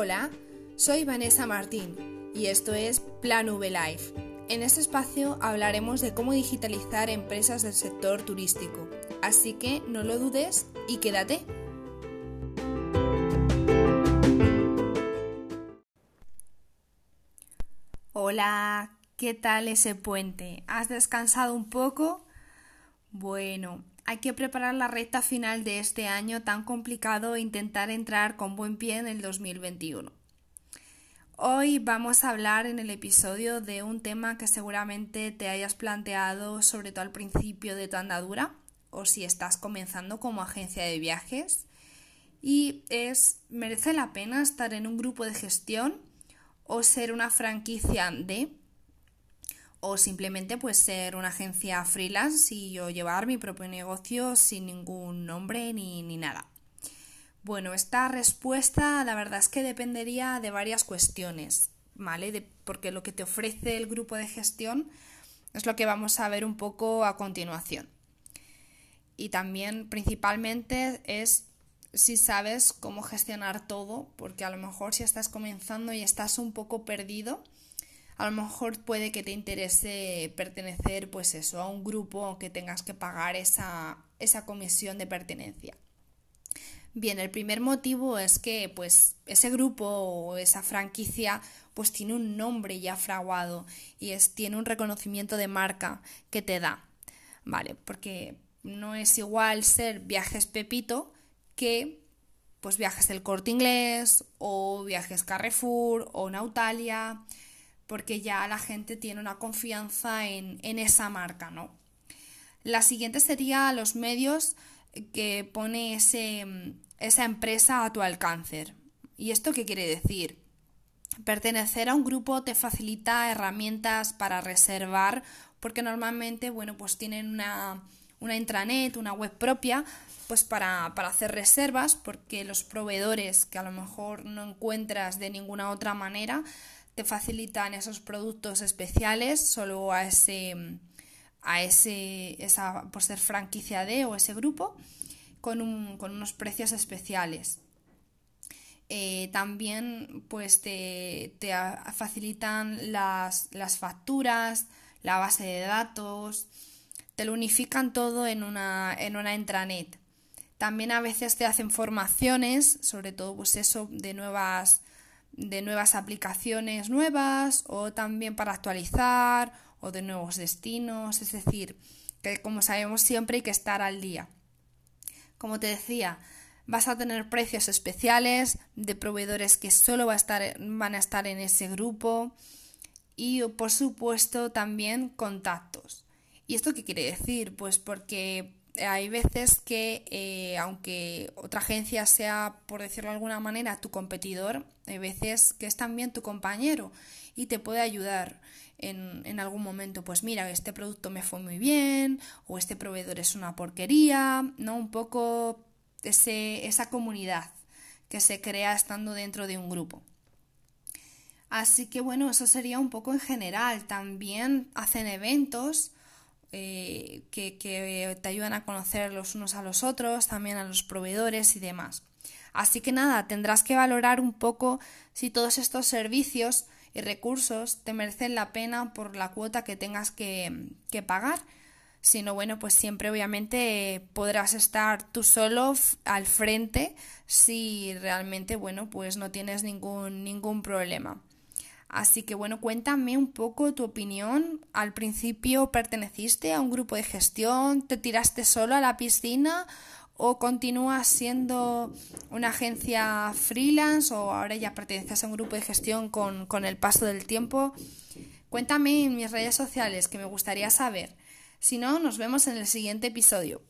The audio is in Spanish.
Hola, soy Vanessa Martín y esto es Plan V Life. En este espacio hablaremos de cómo digitalizar empresas del sector turístico, así que no lo dudes y quédate. Hola, ¿qué tal ese puente? ¿Has descansado un poco? Bueno, hay que preparar la recta final de este año tan complicado e intentar entrar con buen pie en el 2021. Hoy vamos a hablar en el episodio de un tema que seguramente te hayas planteado sobre todo al principio de tu andadura o si estás comenzando como agencia de viajes y es ¿merece la pena estar en un grupo de gestión o ser una franquicia de o simplemente pues ser una agencia freelance y yo llevar mi propio negocio sin ningún nombre ni, ni nada. Bueno, esta respuesta la verdad es que dependería de varias cuestiones, ¿vale? Porque lo que te ofrece el grupo de gestión es lo que vamos a ver un poco a continuación. Y también principalmente es si sabes cómo gestionar todo, porque a lo mejor si estás comenzando y estás un poco perdido, a lo mejor puede que te interese pertenecer, pues eso, a un grupo aunque tengas que pagar esa, esa comisión de pertenencia. Bien, el primer motivo es que pues ese grupo o esa franquicia pues tiene un nombre ya fraguado y es, tiene un reconocimiento de marca que te da, ¿vale? Porque no es igual ser viajes Pepito que pues viajes del corte inglés o viajes Carrefour o Nautalia porque ya la gente tiene una confianza en, esa marca, ¿no? La siguiente sería los medios que pone ese, esa empresa a tu alcance. ¿Y esto qué quiere decir? Pertenecer a un grupo te facilita herramientas para reservar, porque normalmente, bueno, pues tienen una, una intranet, una web propia, pues para, para, hacer reservas, porque los proveedores que a lo mejor no encuentras de ninguna otra manera, te facilitan esos productos especiales solo a ese a ese esa por ser franquicia de o ese grupo con, unos precios especiales. Eh, también pues te, facilitan las, las, facturas la base de datos te lo unifican todo en una, en una intranet. También a veces te hacen formaciones sobre todo pues eso de nuevas de nuevas aplicaciones nuevas o también para actualizar o de nuevos destinos, es decir, que como sabemos siempre hay que estar al día. Como te decía, vas a tener precios especiales de proveedores que solo va a estar, van a estar en ese grupo y por supuesto también contactos. ¿Y esto qué quiere decir? Pues porque hay veces que, eh, aunque otra agencia sea, por decirlo de alguna manera, tu competidor, hay veces que es también tu compañero y te puede ayudar en, en algún momento. Pues mira, este producto me fue muy bien o este proveedor es una porquería, ¿no? Un poco ese, esa comunidad que se crea estando dentro de un grupo. Así que bueno, eso sería un poco en general. También hacen eventos eh, que, te ayudan a conocer los unos a los otros, también a los proveedores y demás. Así que nada, tendrás que valorar un poco si todos estos servicios y recursos te merecen la pena por la cuota que tengas que, que pagar. Si no, bueno, pues siempre obviamente podrás estar tú solo al frente si realmente, bueno, pues no tienes ningún, ningún problema. Así que bueno, cuéntame un poco tu opinión. ¿Al principio perteneciste a un grupo de gestión? ¿Te tiraste solo a la piscina? ¿O continúas siendo una agencia freelance? ¿O ahora ya perteneces a un grupo de gestión con, con el paso del tiempo? Cuéntame en mis redes sociales que me gustaría saber. Si no, nos vemos en el siguiente episodio.